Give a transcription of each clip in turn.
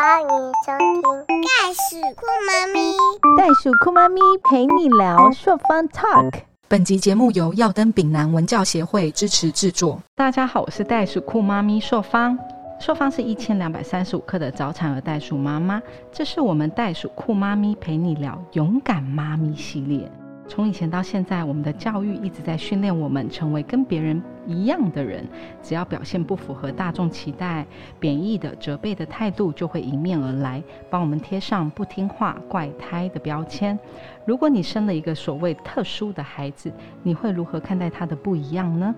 欢迎收听《袋鼠酷妈咪》。袋鼠酷妈咪陪你聊朔方 Talk。本集节目由耀登丙南文教协会支持制作。大家好，我是袋鼠酷妈咪朔方。朔方是一千两百三十五克的早产儿袋鼠妈妈，这是我们袋鼠酷妈咪陪你聊勇敢妈咪系列。从以前到现在，我们的教育一直在训练我们成为跟别人一样的人。只要表现不符合大众期待，贬义的、责备的态度就会迎面而来，帮我们贴上不听话、怪胎的标签。如果你生了一个所谓特殊的孩子，你会如何看待他的不一样呢？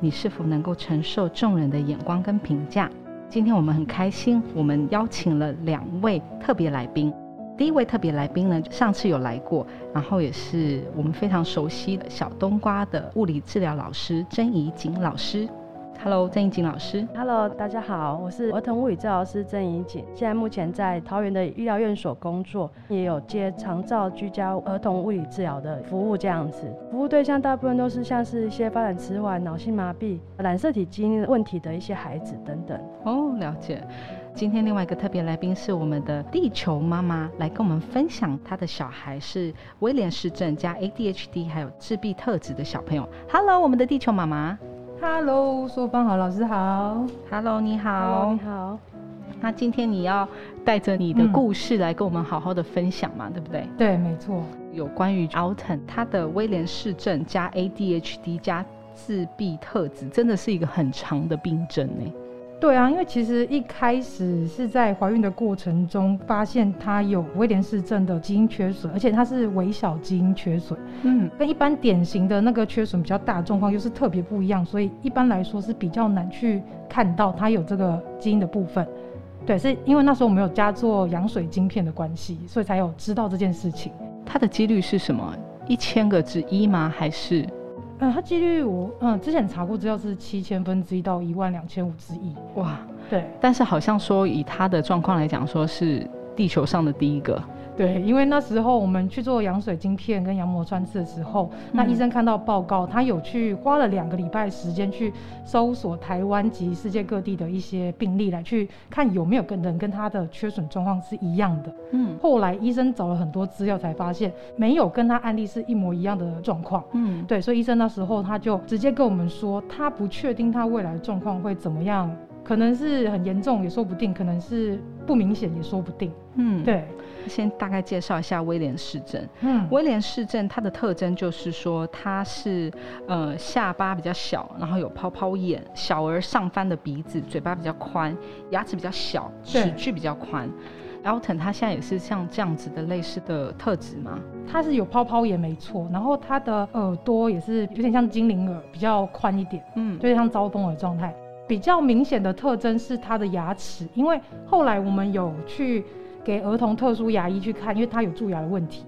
你是否能够承受众人的眼光跟评价？今天我们很开心，我们邀请了两位特别来宾。第一位特别来宾呢，上次有来过，然后也是我们非常熟悉的小冬瓜的物理治疗老师曾怡锦老师。Hello，郑怡锦老师。Hello，大家好，我是儿童物理治疗师郑怡锦，现在目前在桃园的医疗院所工作，也有接长照居家儿童物理治疗的服务这样子。服务对象大部分都是像是一些发展迟缓、脑性麻痹、染色体基因问题的一些孩子等等。哦，了解。今天另外一个特别来宾是我们的地球妈妈，来跟我们分享她的小孩是威廉氏症加 ADHD 还有自闭特质的小朋友。Hello，我们的地球妈妈。Hello，苏芳好，老师好。Hello，你好。Hello，你好。那今天你要带着你的嗯故事来跟我们好好的分享嘛，对不对？对，没错。有关于 Alton 他的威廉氏症加 ADHD 加自闭特质，真的是一个很长的病症呢。对啊，因为其实一开始是在怀孕的过程中发现她有威廉氏症的基因缺损，而且它是微小基因缺损，嗯，跟一般典型的那个缺损比较大的状况又是特别不一样，所以一般来说是比较难去看到她有这个基因的部分。对，是因为那时候我们有加做羊水晶片的关系，所以才有知道这件事情。它的几率是什么？一千个之一吗？还是嗯，它几率我嗯之前查过资料是七千分之一到一万两千五之一。哇？对但是好像说以它的状况来讲，说是地球上的第一个。对，因为那时候我们去做羊水晶片跟羊膜穿刺的时候，那嗯医生看到报告，他有去花了两个礼拜时间去搜索台湾及世界各地的一些病例，来去看有没有跟人跟他的缺损状况是一样的。嗯后来医生找了很多资料，才发现没有跟他案例是一模一样的状况。嗯，对，所以医生那时候他就直接跟我们说，他不确定他未来的状况会怎么样，可能是很严重也说不定，可能是不明显也说不定。嗯，。对，先大概介绍一下威廉氏症。嗯，威廉氏症它的特征就是说，它是呃下巴比较小，然后有泡泡眼，小而上翻的鼻子，嘴巴比较宽，牙齿比较小，对齿距比较宽。Elton 他现在也是像这样子的类似的特质吗？他是有泡泡眼没错，然后他的耳朵也是有点像精灵耳，比较宽一点，嗯，就像招风耳状态。比较明显的特征是他的牙齿，因为后来我们有去给儿童特殊牙医去看，因为他有蛀牙的问题。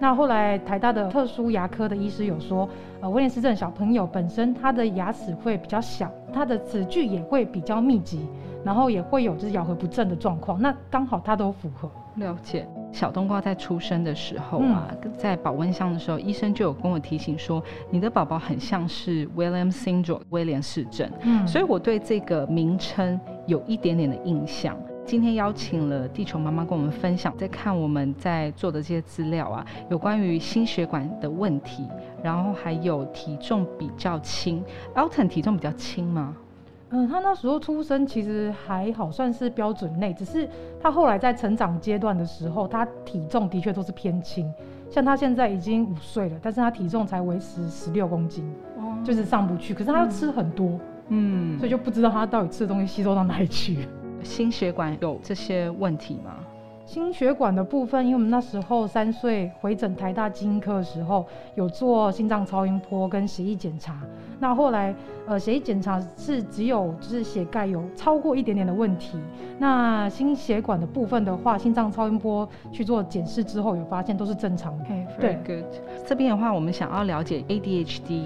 那后来台大的特殊牙科的医师有说，呃，威廉斯症小朋友本身他的牙齿会比较小，他的齿距也会比较密集，然后也会有就是咬合不正的状况。那刚好他都符合。了解。小冬瓜在出生的时候啊，在保温箱的时候，医生就有跟我提醒说，你的宝宝很像是 William syndrome 威廉氏症。嗯所以我对这个名称有一点点的印象。今天邀请了地球妈妈跟我们分享，在看我们在做的这些资料啊，有关于心血管的问题，然后还有体重比较轻。Alton 体重比较轻吗？嗯，他那时候出生其实还好，算是标准内，只是他后来在成长阶段的时候，他体重的确都是偏轻。像他现在已经五岁了，但是他体重才维持十六公斤，哦就是上不去。可是他要吃很多，嗯所以就不知道他到底吃的东西吸收到哪里去。心血管有这些问题吗？心血管的部分，因为我们那时候三岁回诊台大基因科的时候，有做心脏超音波跟血液检查。那后来，呃，血液检查是只有就是血钙有超过一点点的问题。那心血管的部分的话，心脏超音波去做检视之后，有发现都是正常的。对 good。这边的话，我们想要了解 ADHD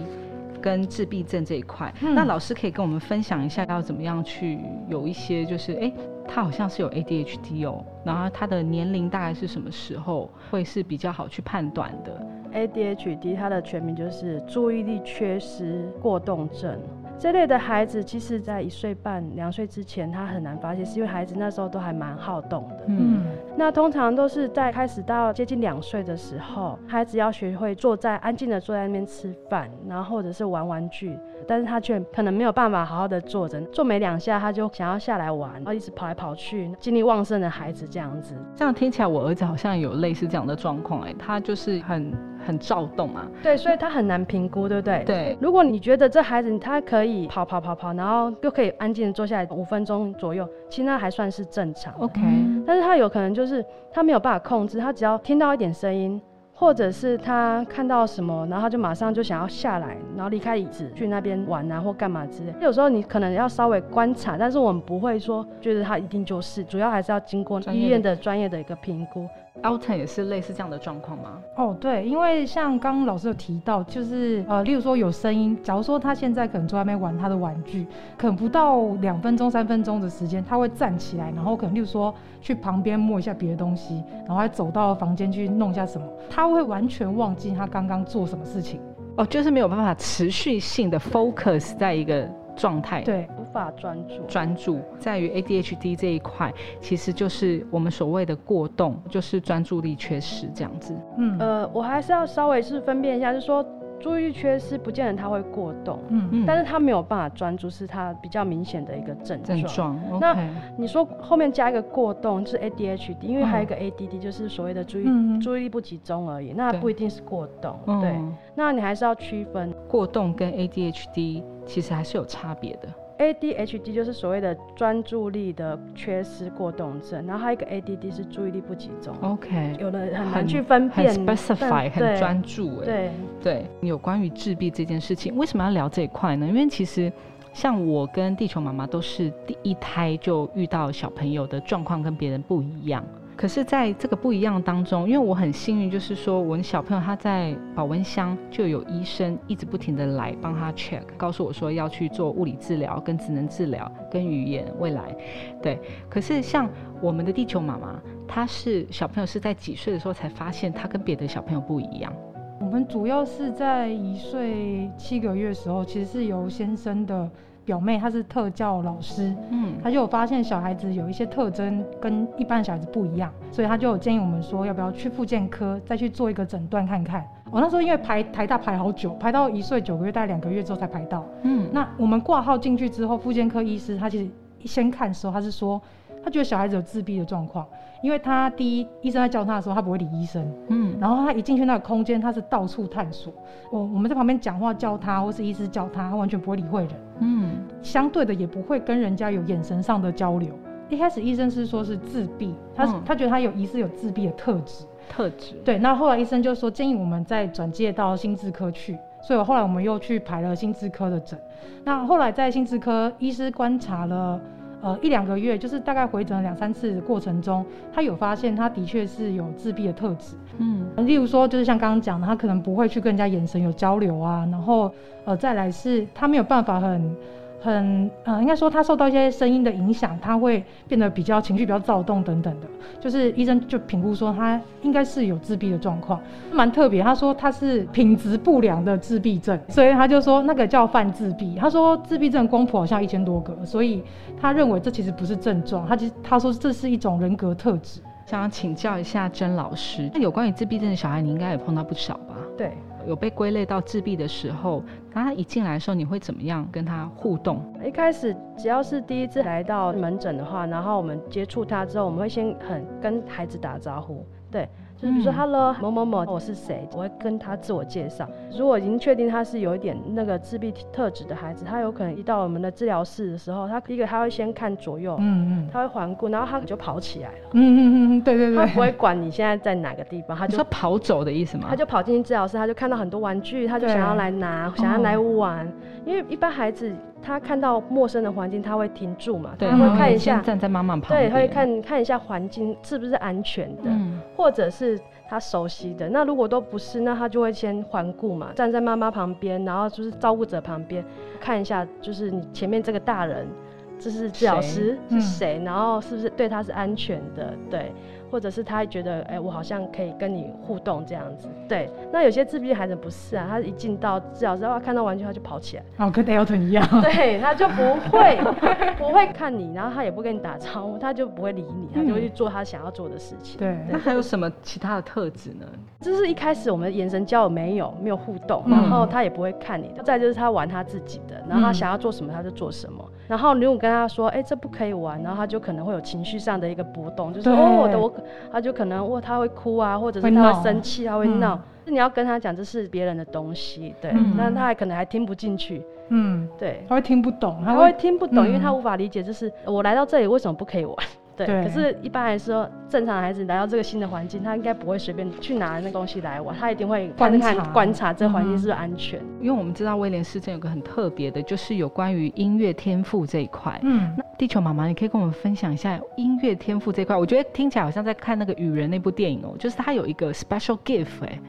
跟自闭症这一块，嗯那老师可以跟我们分享一下，要怎么样去有一些就是，哎、他好像是有 ADHD 哦，然后他的年龄大概是什么时候会是比较好去判断的？ADHD 它的全名就是注意力缺失过动症。这类的孩子，其实在一岁半、两岁之前，他很难发现，是因为孩子那时候都还蛮好动的。嗯，那通常都是在开始到接近两岁的时候，孩子要学会坐在安静的坐在那边吃饭，然后或者是玩玩具，但是他却可能没有办法好好的坐着，坐没两下他就想要下来玩，然后一直跑来跑去，精力旺盛的孩子这样子。这样听起来，我儿子好像有类似这样的状况，哎，他就是很很躁动啊。对，所以他很难评估，对不对？对。如果你觉得这孩子他可以跑跑跑跑，然后又可以安静的坐下来五分钟左右，其实那还算是正常。OK，但是他有可能就是他没有办法控制，他只要听到一点声音，或者是他看到什么，然后他就马上就想要下来，然后离开椅子去那边玩啊或干嘛之类。有时候你可能要稍微观察，但是我们不会说觉得他一定就是，主要还是要经过医院的专业的一个评估。Alton 也是类似这样的状况吗？哦，对，因为像刚刚老师有提到，就是呃，例如说有声音，假如说他现在可能坐在那边玩他的玩具，可能不到两分钟、三分钟的时间，他会站起来，然后可能例如说去旁边摸一下别的东西，然后还走到房间去弄一下什么，他会完全忘记他刚刚做什么事情。哦，就是没有办法持续性的 focus 在一个状态。。对，无法专注，专注在于 ADHD 这一块，其实就是我们所谓的过动，就是专注力缺失这样子。嗯呃，我还是要稍微是分辨一下，就是说注意力缺失，不见得他会过动，嗯。嗯。但是他没有办法专注，是他比较明显的一个症状。症状那你说后面加一个过动，就是 ADHD，因为还有一嗯。个 ADD，就是所谓的注意、嗯注意力不集中而已，那对不一定是过动。对，嗯，那你还是要区分。过动跟 ADHD 其实还是有差别的。ADHD 就是所谓的专注力的缺失过动症，然后还有一个 ADD 是注意力不集中。OK，有的很难去分很辨 specify，很但对专注哎。对，对，有关于自闭这件事情，为什么要聊这一块呢？因为其实像我跟地球妈妈都是第一胎就遇到小朋友的状况跟别人不一样。可是，在这个不一样当中，因为我很幸运，就是说我的小朋友他在保温箱就有医生一直不停的来帮他 check，告诉我说要去做物理治疗、跟职能治疗、跟语言未来，对。可是像我们的地球妈妈，她是小朋友是在几岁的时候才发现他跟别的小朋友不一样。我们主要是在一岁七个月的时候，其实是由先生的表妹，她是特教老师，嗯她就有发现小孩子有一些特征跟一般小孩子不一样，所以她就有建议我们说，要不要去复健科再去做一个诊断看看。我那时候因为排台大排好久，排到一岁九个月，大概两个月之后才排到。嗯，那我们挂号进去之后，复健科医师他其实先看的时候，他是说他觉得小孩子有自闭的状况，因为他第一医生在教他的时候，他不会理医生，嗯然后他一进去那个空间，他是到处探索。我我们在旁边讲话叫他，或是医师叫他，他完全不会理会人，嗯相对的也不会跟人家有眼神上的交流。一开始医生是说是自闭，他、嗯他觉得他有疑似有自闭的特质，特质。对。那后来医生就说建议我们再转介到心智科去，所以后来我们又去排了心智科的诊。那后来在心智科，医师观察了呃一两个月，就是大概回诊了两三次的过程中，他有发现他的确是有自闭的特质。嗯例如说，就是像刚刚讲的，他可能不会去跟人家眼神有交流啊，然后呃，再来是他没有办法很很呃，应该说他受到一些声音的影响，他会变得比较情绪比较躁动等等的。就是医生就评估说他应该是有自闭的状况，蛮特别。他说他是品质不良的自闭症，所以他就说那个叫泛自闭。他说自闭症光谱好像一千多个，所以他认为这其实不是症状，他其实他说这是一种人格特质。想要请教一下甄老师，那有关于自闭症的小孩，你应该也碰到不少吧？对，有被归类到自闭的时候，他一进来的时候，你会怎么样跟他互动？一开始只要是第一次来到门诊的话，然后我们接触他之后，我们会先很跟孩子打招呼，对，就是比如说嗯 “hello 某某某，我是谁”，我会跟他自我介绍。如果已经确定他是有一点那个自闭特质的孩子，他有可能一到我们的治疗室的时候，他第一个他会先看左右，嗯嗯他会环顾，然后他就跑起来了，嗯嗯嗯，对对对，他不会管你现在在哪个地方，他就你说跑走的意思吗？他就跑进治疗室，他就看到很多玩具，他就想要来拿，想要来玩。因为一般孩子他看到陌生的环境，他会停住嘛，对，他会看一下先，站在妈妈旁边对，边，他会看看一下环境是不是安全的，嗯或者是他熟悉的。那如果都不是，那他就会先环顾嘛，站在妈妈旁边，然后就是照顾者旁边看一下，就是你前面这个大人。这是治疗师谁？是谁，然后是不是对他是安全的，对，或者是他觉得，哎、我好像可以跟你互动这样子，对。那有些自闭孩子不是啊，他一进到治疗室，哇，看到玩具他就跑起来，哦，跟 Elton 一样。对，他就不会 不会看你，然后他也不跟你打招呼，他就不会理你，他就会去做他想要做的事情。对，那还有什么其他的特质呢？就是一开始我们的眼神交流没有没有互动，嗯。然后他也不会看你，再就是他玩他自己的，然后他嗯。想要做什么他就做什么。然后如果跟他说，哎、这不可以玩，然后他就可能会有情绪上的一个波动，就是对哦我的我，他就可能哇他会哭啊，或者是他会生气，他会嗯。闹。你要跟他讲这是别人的东西，对，嗯。但他还可能还听不进去，嗯，对，他会听不懂，他会听不懂，因为嗯。他无法理解，就是我来到这里为什么不可以玩？对，可是一般来说，正常的孩子来到这个新的环境，他应该不会随便去拿那东西来玩，他一定会看观察看观察这个环境嗯是不是安全。因为我们知道威廉斯症有个很特别的，就是有关于音乐天赋这一块。嗯，那地球妈妈，你可以跟我们分享一下音乐天赋这一块。我觉得听起来好像在看那个《雨人》那部电影哦，就是他有一个 special gift 哎、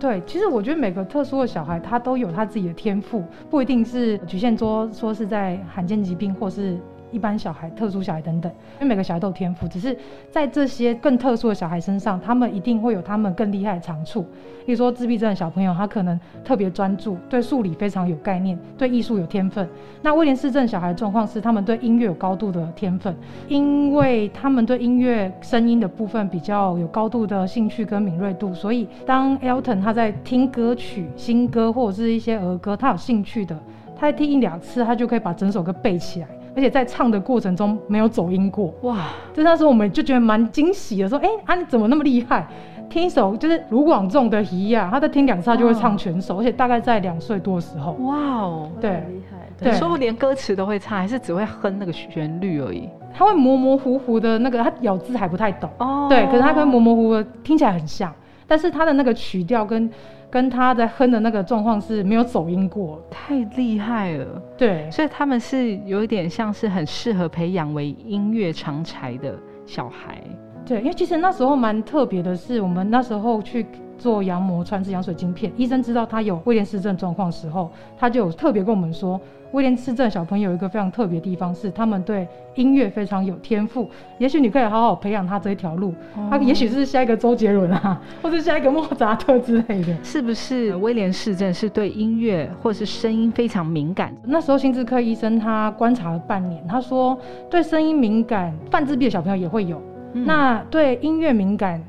对，其实我觉得每个特殊的小孩他都有他自己的天赋，不一定是局限说说是在罕见疾病或是。一般小孩、特殊小孩等等，因为每个小孩都有天赋，只是在这些更特殊的小孩身上，他们一定会有他们更厉害的长处。例如说，自闭症的小朋友，他可能特别专注，对数理非常有概念，对艺术有天分。那威廉斯症小孩的状况是，他们对音乐有高度的天分，因为他们对音乐声音的部分比较有高度的兴趣跟敏锐度，所以当 Elton 他在听歌曲、新歌或者是一些儿歌，他有兴趣的，他在听一两次，他就可以把整首歌背起来，而且在唱的过程中没有走音过。哇，就那时候我们就觉得蛮惊喜的，说，哎、啊你怎么那么厉害？听一首就是卢广仲的《一呀》，他在听两次他就会唱全首，而且大概在两岁多的时候。哇哦！对很厉害。对你说连歌词都会唱，还是只会哼那个旋律而已？他会模模糊糊的那个，他咬字还不太懂，哦对，可是他会模模糊糊的，听起来很像，但是他的那个曲调跟跟他在哼的那个状况是没有走音过，太厉害了。对，所以他们是有一点像是很适合培养为音乐长才的小孩。对，因为其实那时候蛮特别的是，我们那时候去做羊膜穿刺羊水晶片，医生知道他有威廉氏症状况的时候，他就有特别跟我们说，威廉氏症小朋友有一个非常特别的地方是，他们对音乐非常有天赋，也许你可以好好培养他这一条路，他也许是下一个周杰伦啊，或者下一个莫扎特之类的。是不是威廉氏症是对音乐或是声音非常敏感？那时候心智科医生他观察了半年，他说对声音敏感、泛自闭的小朋友也会有，嗯那对音乐敏感，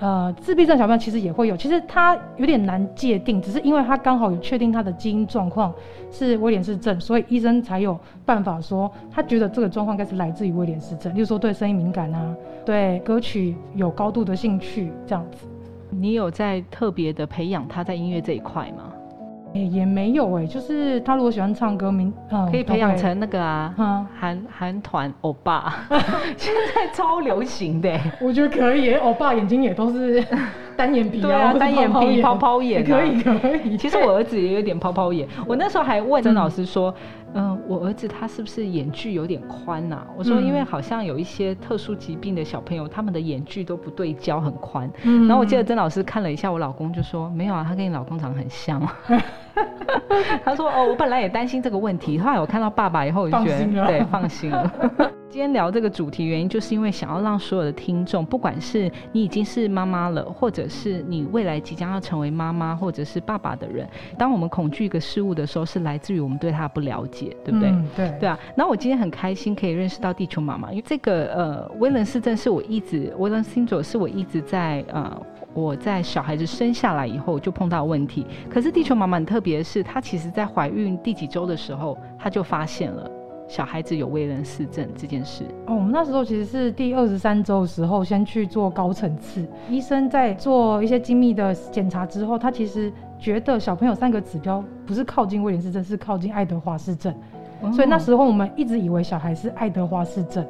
呃，自闭症小朋友其实也会有。其实他有点难界定，只是因为他刚好有确定他的基因状况是威廉氏症，所以医生才有办法说，他觉得这个状况应该是来自于威廉氏症，例如说对声音敏感啊，对歌曲有高度的兴趣这样子。你有在特别的培养他在音乐这一块吗？也也没有哎、就是他如果喜欢唱歌，明嗯可以培养成那个啊，嗯韩韩团欧巴，现在超流行的欸。我觉得可以，欧巴眼睛也都是单眼皮对啊，单眼皮、泡泡眼、啊，可以可以。其实我儿子也有点泡泡眼，我那时候还问曾老师说，嗯、我儿子他是不是眼距有点宽呐、我说，嗯因为好像有一些特殊疾病的小朋友，他们的眼距都不对焦，很宽。嗯。然后我记得曾老师看了一下我老公，就说没有啊，他跟你老公长得很像。他说哦，我本来也担心这个问题，后来我看到爸爸以后，我就觉得对放心了。今天聊这个主题原因，就是因为想要让所有的听众，不管是你已经是妈妈了，或者是你未来即将要成为妈妈或者是爸爸的人，当我们恐惧一个事物的时候，是来自于我们对它不了解，对不对？嗯对对啊，那我今天很开心可以认识到地球妈妈，因为这个呃威伦斯症是我一直威伦星座是我一直在呃我在小孩子生下来以后就碰到问题。可是地球妈妈很特别的是，她其实在怀孕第几周的时候，她就发现了小孩子有威廉氏症这件事。哦，我们那时候其实是第二十三周的时候，先去做高层次。医生在做一些精密的检查之后，他其实觉得小朋友三个指标不是靠近威廉氏症，是靠近爱德华氏症。所以那时候我们一直以为小孩是爱德华氏症。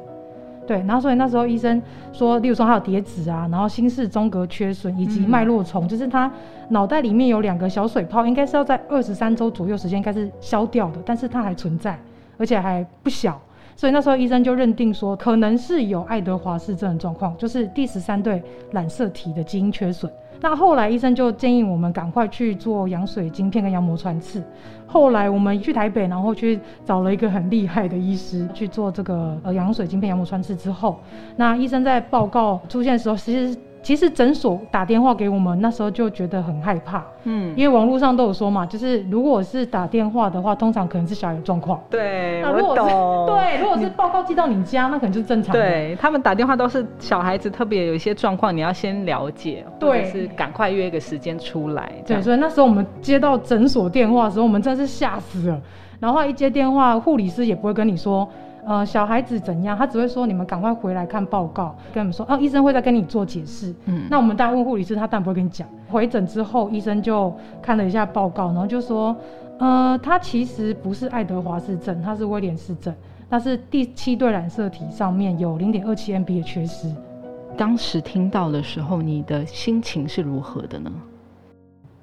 对，然后所以那时候医生说，例如说他有叠纸啊，然后心室中隔缺损以及嗯脉络虫，就是他脑袋里面有两个小水泡，应该是要在二十三周左右时间应该是消掉的，但是它还存在，而且还不小。所以那时候医生就认定说，可能是有爱德华氏症的状况，就是第十三对染色体的基因缺损。那后来医生就建议我们赶快去做羊水晶片跟羊膜穿刺。后来我们去台北，然后去找了一个很厉害的医师去做这个呃羊水晶片、羊膜穿刺之后，那医生在报告出现的时候，其实。其实诊所打电话给我们，那时候就觉得很害怕，嗯，因为网络上都有说嘛，就是如果是打电话的话，通常可能是小孩有状况，对，我懂，对，如果是报告寄到你家，那可能就是正常。对他们打电话都是小孩子特别有一些状况，你要先了解，对，是赶快约一个时间出来。对，所以那时候我们接到诊所电话的时候，我们真的是吓死了。然后一接电话，护理师也不会跟你说。呃，小孩子怎样？他只会说你们赶快回来看报告，跟我们说哦，医生会再跟你做解释。嗯，那我们大家问护理师，他当然不会跟你讲。回诊之后，医生就看了一下报告，然后就说，呃，他其实不是爱德华氏症，他是威廉氏症，但是第七对染色体上面有零点二七 MB 的缺失。当时听到的时候，你的心情是如何的呢？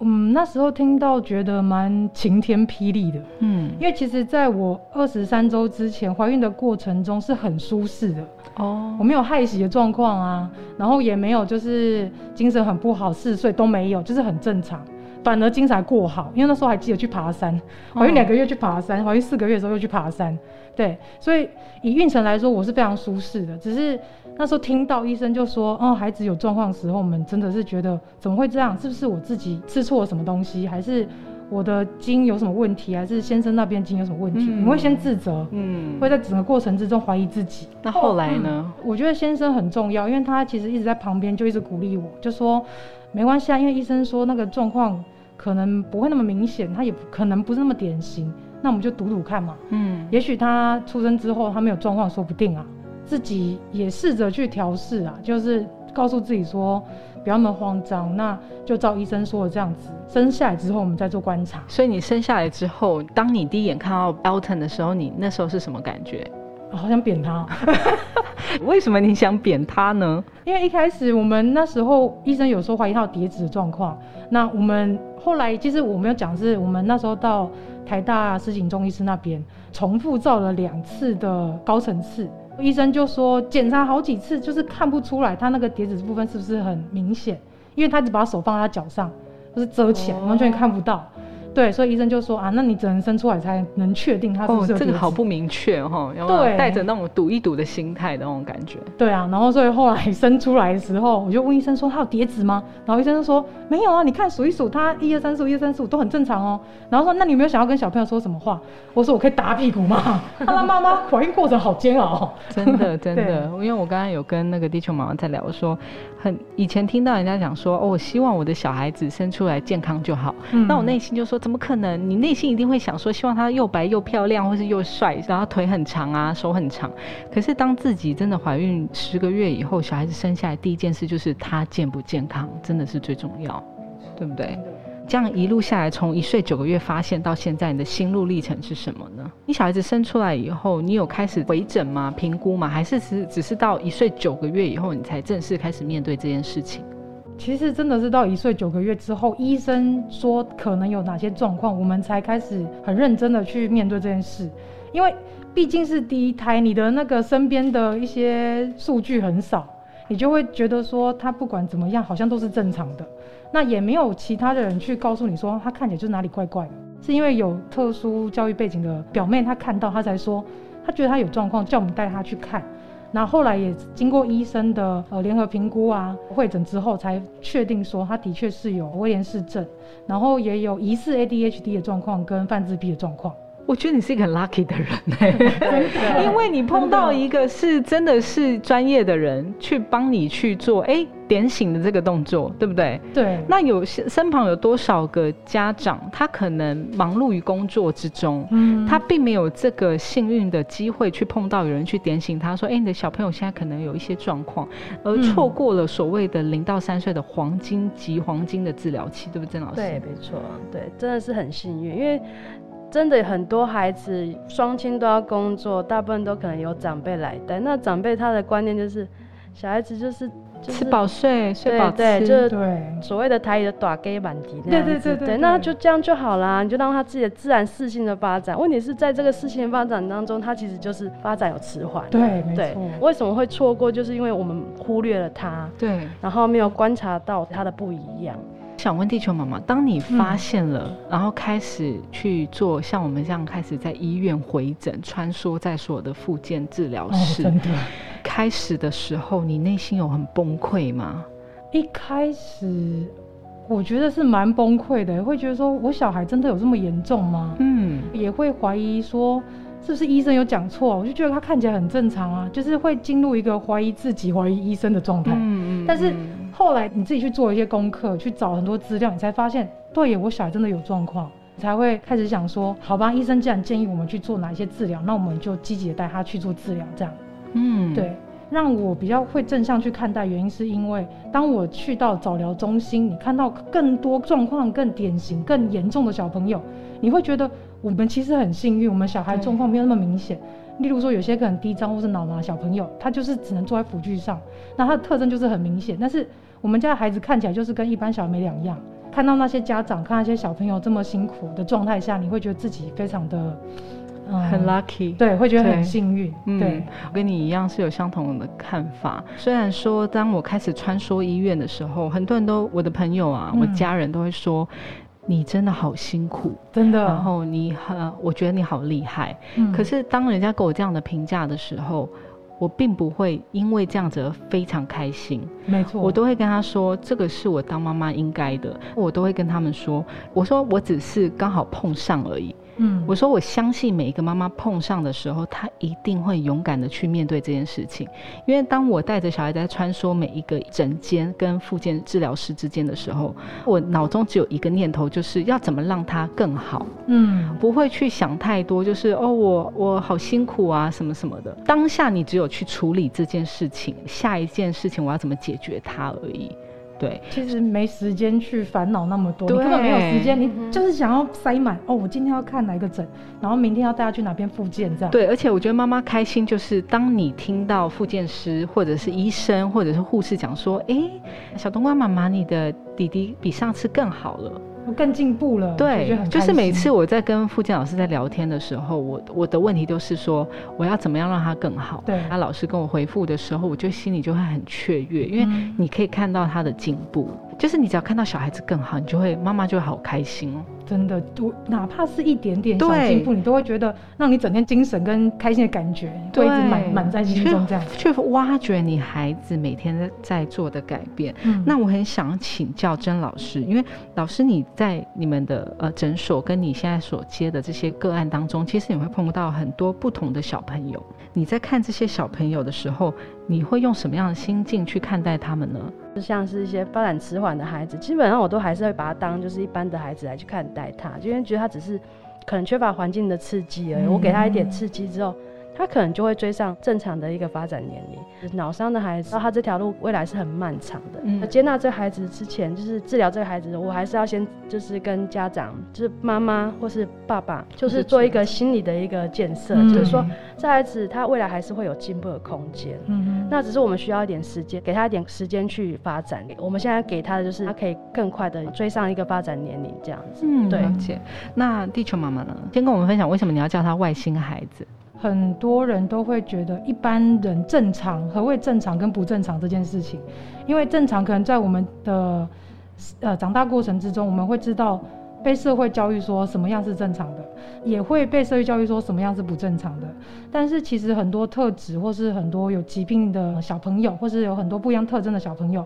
嗯，那时候听到觉得蛮晴天霹雳的，嗯，因为其实在我二十三周之前怀孕的过程中是很舒适的。哦，我没有害喜的状况啊，然后也没有就是精神很不好嗜睡都没有，就是很正常，反而精神过好，因为那时候还记得去爬山，怀孕两个月去爬山，怀孕四个月的时候又去爬山，对，所以以孕程来说我是非常舒适的，只是。那时候听到医生就说，哦，孩子有状况的时候，我们真的是觉得怎么会这样？是不是我自己吃错了什么东西，还是我的筋有什么问题，还是先生那边筋有什么问题？你会先自责，嗯，会在整个过程之中怀疑自己。那后来呢？我觉得先生很重要，因为他其实一直在旁边，就一直鼓励我，就说没关系啊，因为医生说那个状况可能不会那么明显，他也可能不是那么典型，那我们就赌赌看嘛，嗯，也许他出生之后他没有状况，说不定啊。自己也试着去调试啊，就是告诉自己说不要那么慌张，那就照医生说的这样子。生下来之后，我们再做观察。所以你生下来之后，当你第一眼看到 Elton 的时候，你那时候是什么感觉？好想扁他。为什么你想扁他呢？因为一开始我们那时候医生有时候怀疑他有叠脂的状况，那我们后来其实我没有讲，是我们那时候到台大施景中医师那边重复照了两次的高层次。医生就说检查好几次，就是看不出来他那个叠纸部分是不是很明显，因为他只把手放在他脚上，就是遮起来，完全看不到。对，所以医生就说啊，那你只能生出来才能确定他是不是这个好不明确哈，对，带着那种赌一赌的心态的那种感觉。对啊，然后所以后来 生出来的时候，我就问医生说他有叠纸吗？然后医生就说没有啊，你看数一数，他一二三四五，一二三四五都很正常哦。然后说那你有没有想要跟小朋友说什么话？我说我可以打屁股吗？他的妈妈怀孕过程好煎熬，真的真的，因为我刚刚有跟那个地球妈妈在聊说。很以前听到人家讲说，哦，我希望我的小孩子生出来健康就好。那我内心就说，怎么可能？你内心一定会想说，希望他又白又漂亮，或是又帅，然后腿很长啊，手很长。可是当自己真的怀孕十个月以后，小孩子生下来第一件事就是他健不健康，真的是最重要，对不对？这样一路下来，从一岁九个月发现到现在，你的心路历程是什么呢？你小孩子生出来以后，你有开始回诊吗？评估吗？还是只只是到一岁九个月以后，你才正式开始面对这件事情？其实真的是到一岁九个月之后，医生说可能有哪些状况，我们才开始很认真的去面对这件事。因为毕竟是第一胎，你的那个身边的一些数据很少，你就会觉得说他不管怎么样，好像都是正常的。那也没有其他的人去告诉你说他看起来就是哪里怪怪的，是因为有特殊教育背景的表妹她看到，她才说她觉得她有状况，叫我们带她去看。那后来也经过医生的呃联合评估啊会诊之后，才确定说他的确是有威廉氏症，然后也有疑似 ADHD 的状况跟泛自闭的状况。我觉得你是一个很 lucky 的人哎，因为你碰到一个是真的是专业的人去帮你去做哎点醒的这个动作，对不对？对。那有身旁有多少个家长，他可能忙碌于工作之中，嗯，他并没有这个幸运的机会去碰到有人去点醒他说，哎，你的小朋友现在可能有一些状况，而错过了所谓的零到三岁的黄金及黄金的治疗期，对不对，郑老师？对，没错，对，真的是很幸运，因为。真的很多孩子双亲都要工作，大部分都可能由长辈来带。那长辈他的观念就是，小孩子就是就是吃饱睡，睡饱吃，对，就是，所谓的台语的短 gay 满题那对样子，对对对对那就这样就好啦，你就让他自己的自然适性的发展。问题是在这个事情的发展当中，他其实就是发展有迟缓。对，没对错，，为什么会错过？就是因为我们忽略了他，对。然后没有观察到他的不一样。想问地球妈妈，当你发嗯现了，然后开始去做像我们这样开始在医院回诊，穿梭在所有的复健治疗哦，室，真的。开始的时候，你内心有很崩溃吗？一开始我觉得是蛮崩溃的，会觉得说我小孩真的有这么严重吗？嗯，也会怀疑说是不是医生有讲错？我就觉得他看起来很正常啊，就是会进入一个怀疑自己、怀疑医生的状态。嗯嗯但是后来你自己去做一些功课，去找很多资料，你才发现，对耶，我小孩真的有状况，你才会开始想说，好吧，医生既然建议我们去做哪一些治疗，那我们就积极的带他去做治疗，这样。嗯，对，让我比较会正向去看待，原因是因为当我去到早疗中心，你看到更多状况更典型、更严重的小朋友，你会觉得我们其实很幸运，我们小孩对状况没有那么明显。例如说，有些可能低张或是脑麻小朋友，他就是只能坐在辅具上，那他的特征就是很明显。但是我们家的孩子看起来就是跟一般小孩没两样。看到那些家长，看那些小朋友这么辛苦的状态下，你会觉得自己非常的，嗯很 lucky。对，会觉得很幸运。嗯对，我跟你一样是有相同的看法。虽然说，当我开始穿梭医院的时候，很多人都我的朋友啊，嗯我家人都会说。你真的好辛苦，真的。然后你很，我觉得你好厉害。嗯可是当人家给我这样的评价的时候，我并不会因为这样子而非常开心。没错，我都会跟他说，这个是我当妈妈应该的。我都会跟他们说，我说我只是刚好碰上而已。嗯我说我相信每一个妈妈碰上的时候，她一定会勇敢的去面对这件事情。因为当我带着小孩在穿梭每一个诊间跟复健治疗师之间的时候，我脑中只有一个念头，就是要怎么让他更好。嗯不会去想太多，就是哦，我我好辛苦啊，什么什么的。当下你只有去处理这件事情，下一件事情我要怎么解决它而已。对，其实没时间去烦恼那么多，你根本没有时间，你嗯就是想要塞满哦，我今天要看哪一个诊，然后明天要带他去哪边复健这样。对，而且我觉得妈妈开心，就是当你听到复健师或者是医生或者是护士讲说，哎，小冬瓜妈妈，你的弟弟比上次更好了。我更进步了，对，就是每次我在跟付健老师在聊天的时候，我我的问题都是说，我要怎么样让他更好。对他老师跟我回复的时候，我就心里就会很雀跃，因为嗯你可以看到他的进步。就是你只要看到小孩子更好，你就会妈妈就会好开心哦。真的，我哪怕是一点点小对进步，你都会觉得让你整天精神跟开心的感觉会一直满满在心中这样。去去挖掘你孩子每天在在做的改变。嗯那我很想请教甄老师，因为老师你在你们的呃诊所跟你现在所接的这些个案当中，其实你会碰到很多不同的小朋友。你在看这些小朋友的时候，你会用什么样的心境去看待他们呢？就像是一些发展迟缓的孩子，基本上我都还是会把他当就是一般的孩子来去看待他，就因为觉得他只是可能缺乏环境的刺激而已。嗯我给他一点刺激之后，他可能就会追上正常的一个发展年龄。脑伤的孩子，他这条路未来是很漫长的。嗯那接纳这个孩子之前，就是治疗这个孩子，我还是要先就是跟家长，就是妈妈或是爸爸，就是做一个心理的一个建设，嗯就是说这孩子他未来还是会有进步的空间。嗯那只是我们需要一点时间，给他一点时间去发展。我们现在给他的就是他可以更快的追上一个发展年龄，这样子。嗯对。那地球妈妈呢？先跟我们分享为什么你要叫他外星孩子？很多人都会觉得一般人正常，何谓正常跟不正常这件事情？因为正常可能在我们的呃长大过程之中，我们会知道被社会教育说什么样是正常的，也会被社会教育说什么样是不正常的。但是其实很多特质或是很多有疾病的小朋友，或是有很多不一样特征的小朋友，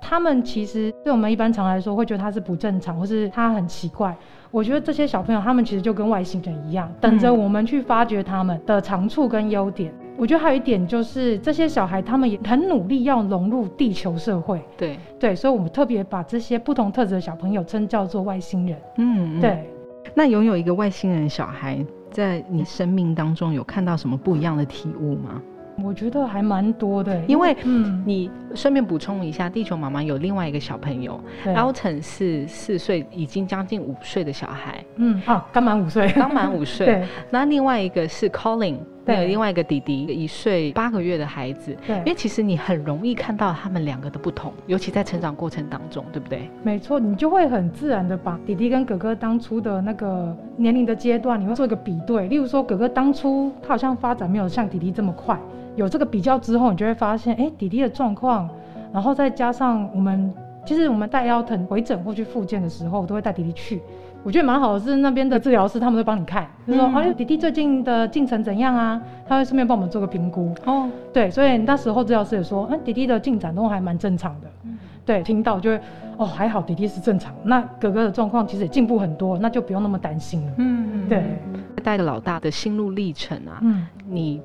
他们其实对我们一般常来说会觉得他是不正常，或是他很奇怪。我觉得这些小朋友他们其实就跟外星人一样，等着我们去发掘他们的长处跟优点。我觉得还有一点就是，这些小孩他们也很努力要融入地球社会，对，对，所以我们特别把这些不同特质的小朋友称叫做外星人。嗯，嗯。对，那拥有一个外星人小孩，在你生命当中有看到什么不一样的体悟吗？我觉得还蛮多的，因为嗯，你顺便补充一下，地球妈妈有另外一个小朋友对 Alton 是四岁，已经将近五岁的小孩，嗯啊，刚满五岁，刚满五岁。对，那另外一个是 Colin，对，有另外一个弟弟，一岁八个月的孩子。对，因为其实你很容易看到他们两个的不同，尤其在成长过程当中，对不对？没错，你就会很自然的把弟弟跟哥哥当初的那个年龄的阶段，你会做一个比对。例如说，哥哥当初他好像发展没有像弟弟这么快，有这个比较之后，你就会发现，哎，弟弟的状况，然后再加上我们，其实我们带腰疼回诊或去复健的时候，都会带弟弟去。我觉得蛮好的，是那边的治疗师他们会帮你看，就说哎，弟弟最近的进程怎样啊？他会顺便帮我们做个评估。哦，对，所以那时候治疗师也说，嗯，弟弟的进展都还蛮正常的。对，听到就会哦，还好弟弟是正常，那哥哥的状况其实也进步很多，那就不用那么担心了。嗯，对，带着老大的心路历程啊，嗯，你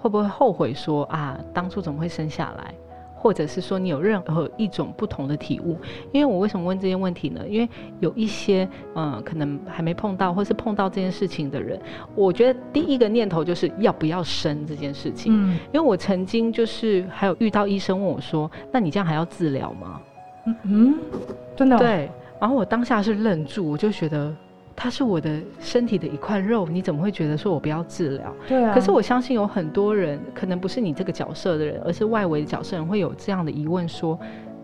会不会后悔说啊，当初怎么会生下来？或者是说你有任何一种不同的体悟？因为我为什么问这些问题呢？因为有一些嗯，可能还没碰到，或是碰到这件事情的人，我觉得第一个念头就是要不要生这件事情。嗯，因为我曾经就是还有遇到医生问我说：“那你这样还要治疗吗？”嗯嗯，真的对。然后我当下是愣住，我就觉得。它是我的身体的一块肉，你怎么会觉得说我不要治疗？对啊。可是我相信有很多人，可能不是你这个角色的人，而是外围的角色人会有这样的疑问：说，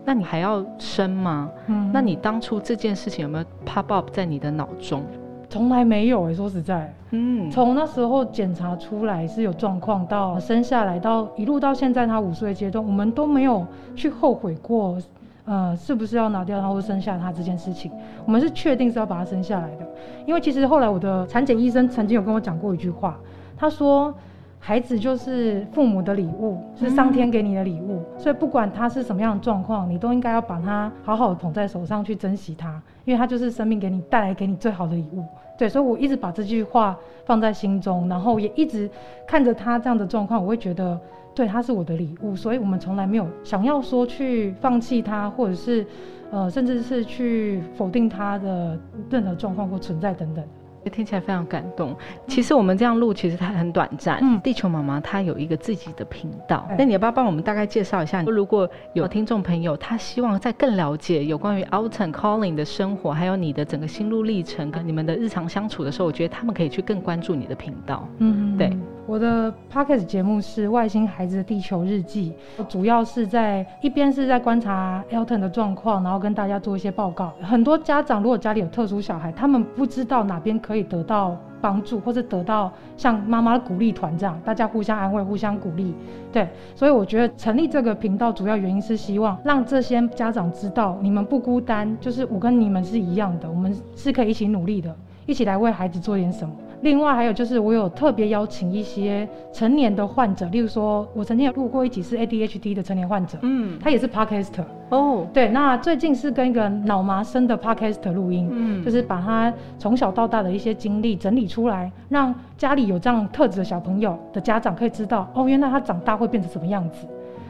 那你还要生吗？嗯。那你当初这件事情有没有 pop up 在你的脑中？从来没有诶，说实在，嗯，从那时候检查出来是有状况，到生下来，到一路到现在他五岁阶段，我们都没有去后悔过。呃，是不是要拿掉他或生下他这件事情？我们是确定是要把他生下来的，因为其实后来我的产检医生曾经有跟我讲过一句话，他说，孩子就是父母的礼物，是上天给你的礼物，所以不管他是什么样的状况，你都应该要把他好好的捧在手上去珍惜他，因为他就是生命给你带来给你最好的礼物。对，所以我一直把这句话放在心中，然后也一直看着他这样的状况，我会觉得。对，他是我的礼物，所以我们从来没有想要说去放弃他，或者是，呃，甚至是去否定他的任何状况或存在等等。听起来非常感动。其实我们这样录，其实它很短暂。嗯，地球妈妈她有一个自己的频道，那你要不要帮我们大概介绍一下？如果有听众朋友他希望再更了解有关于 Alton Calling 的生活，还有你的整个心路历程跟你们的日常相处的时候，我觉得他们可以去更关注你的频道。嗯，对。我的 podcast 节目是《外星孩子的地球日记》，我主要是在一边是在观察 Elton 的状况，然后跟大家做一些报告。很多家长如果家里有特殊小孩，他们不知道哪边可以。得到帮助，或者得到像妈妈的鼓励团这样，大家互相安慰、互相鼓励。对，所以我觉得成立这个频道主要原因是希望让这些家长知道，你们不孤单，就是我跟你们是一样的，我们是可以一起努力的，一起来为孩子做点什么。另外还有就是，我有特别邀请一些成年的患者，例如说，我曾经有录过一集是 ADHD 的成年患者，嗯，他也是 Podcaster 哦，对，那最近是跟一个脑麻生的 Podcaster 录音，嗯，就是把他从小到大的一些经历整理出来，让家里有这样特质的小朋友的家长可以知道，哦，原来他长大会变成什么样子，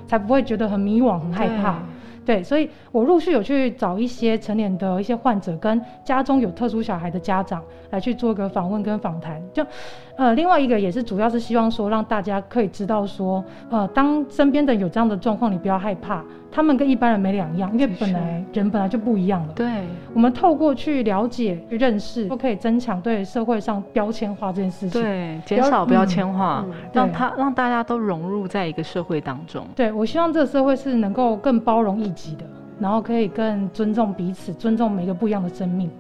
才不会觉得很迷惘、很害怕。对，所以我陆续有去找一些成年的一些患者，跟家中有特殊小孩的家长来去做个访问跟访谈。就，呃，另外一个也是主要是希望说让大家可以知道说，呃，当身边的有这样的状况，你不要害怕。他们跟一般人没两样，因为本来人本来就不一样了。对，我们透过去了解、去认识，都可以增强对社会上标签化这件事情。对，减少标签化，让他让大家都融入在一个社会当中。对，我希望这个社会是能够更包容一己的，然后可以更尊重彼此，尊重每个不一样的生命。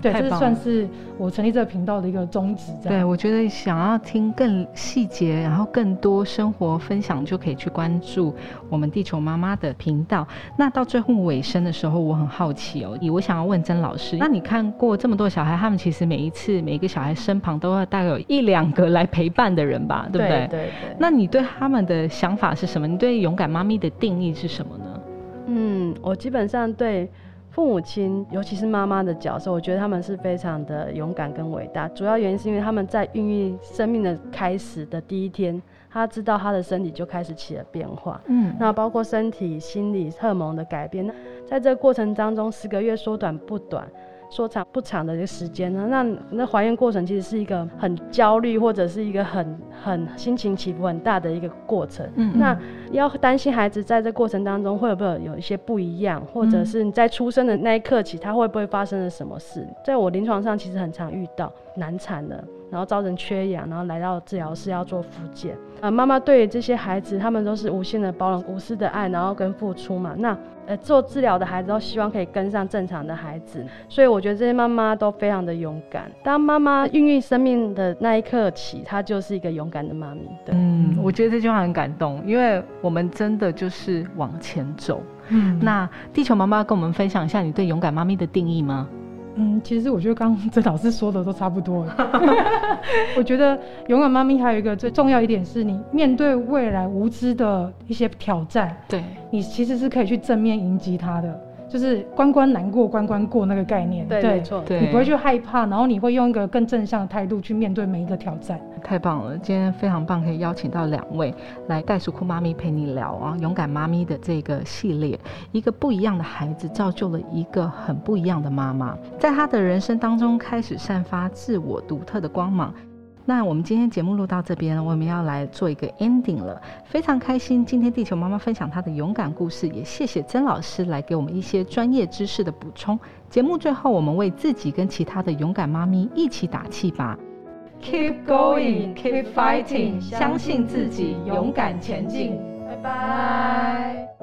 对，这算是我成立这个频道的一个宗旨。对，我觉得想要听更细节，然后更多生活分享，就可以去关注我们地球妈妈的频道。那到最后尾声的时候，我很好奇哦，我想要问曾老师，那你看过这么多小孩，他们其实每一次每一个小孩身旁都要大概有一两个来陪伴的人吧，对不对？对对。那你对他们的想法是什么？你对勇敢妈咪的定义是什么呢？嗯，我基本上对。父母亲，尤其是妈妈的角色，我觉得他们是非常的勇敢跟伟大。主要原因是因为他们在孕育生命的开始的第一天，他知道他的身体就开始起了变化。嗯，那包括身体、心理、荷尔蒙的改变。那在这个过程当中，十个月缩短不短。说长不长的一个时间呢？那那怀孕过程其实是一个很焦虑，或者是一个很很心情起伏很大的一个过程。嗯，那要担心孩子在这过程当中会不会有一些不一样，或者是你在出生的那一刻起，他会不会发生了什么事？在我临床上其实很常遇到难产的。然后造成缺氧，然后来到治疗室要做复健。呃，妈妈对这些孩子，他们都是无限的包容、无私的爱，然后跟付出嘛。那呃，做治疗的孩子都希望可以跟上正常的孩子，所以我觉得这些妈妈都非常的勇敢。当妈妈孕育生命的那一刻起，她就是一个勇敢的妈咪。对，嗯，我觉得这句话很感动，因为我们真的就是往前走。嗯，那地球妈妈跟我们分享一下你对勇敢妈咪的定义吗？嗯，其实我觉得刚刚这老师说的都差不多了。我觉得勇敢妈咪还有一个最重要一点是，你面对未来无知的一些挑战，对，你其实是可以去正面迎击它的。就是关关难过关关过那个概念，对，没错，你不会去害怕，然后你会用一个更正向的态度去面对每一个挑战。太棒了，今天非常棒，可以邀请到两位来袋鼠库妈咪陪你聊啊，勇敢妈咪的这个系列，一个不一样的孩子造就了一个很不一样的妈妈，在她的人生当中开始散发自我独特的光芒。那我们今天节目录到这边，我们要来做一个 ending 了。非常开心，今天地球妈妈分享她的勇敢故事，也谢谢曾老师来给我们一些专业知识的补充。节目最后，我们为自己跟其他的勇敢妈咪一起打气吧！Keep going, keep fighting，相信自己，勇敢前进。拜拜。